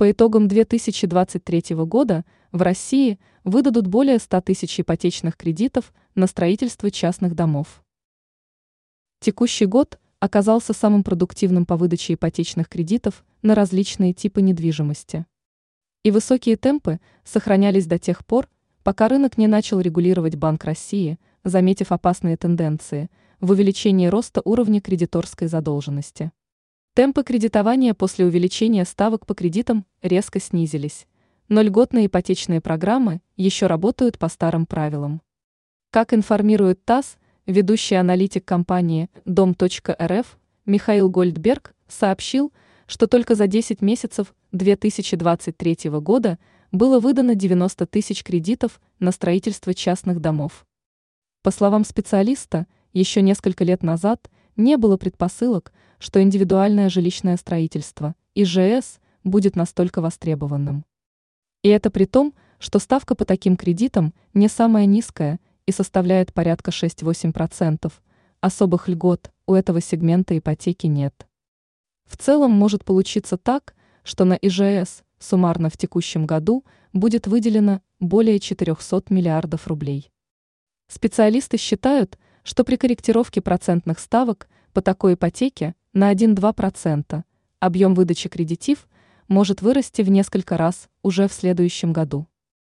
По итогам 2023 года в России выдадут более 100 тысяч ипотечных кредитов на строительство частных домов. Текущий год оказался самым продуктивным по выдаче ипотечных кредитов на различные типы недвижимости. И высокие темпы сохранялись до тех пор, пока рынок не начал регулировать Банк России, заметив опасные тенденции в увеличении роста уровня кредиторской задолженности. Темпы кредитования после увеличения ставок по кредитам резко снизились, но льготные ипотечные программы еще работают по старым правилам. Как информирует ТАСС, ведущий аналитик компании Дом.рф Михаил Гольдберг сообщил, что только за 10 месяцев 2023 года было выдано 90 тысяч кредитов на строительство частных домов. По словам специалиста, еще несколько лет назад не было предпосылок, что индивидуальное жилищное строительство, ИЖС, будет настолько востребованным. И это при том, что ставка по таким кредитам не самая низкая и составляет порядка 6-8%, особых льгот у этого сегмента ипотеки нет. В целом может получиться так, что на ИЖС суммарно в текущем году будет выделено более 400 миллиардов рублей. Специалисты считают, что при корректировке процентных ставок по такой ипотеке на 1-2%, объем выдачи кредитив может вырасти в несколько раз уже в следующем году.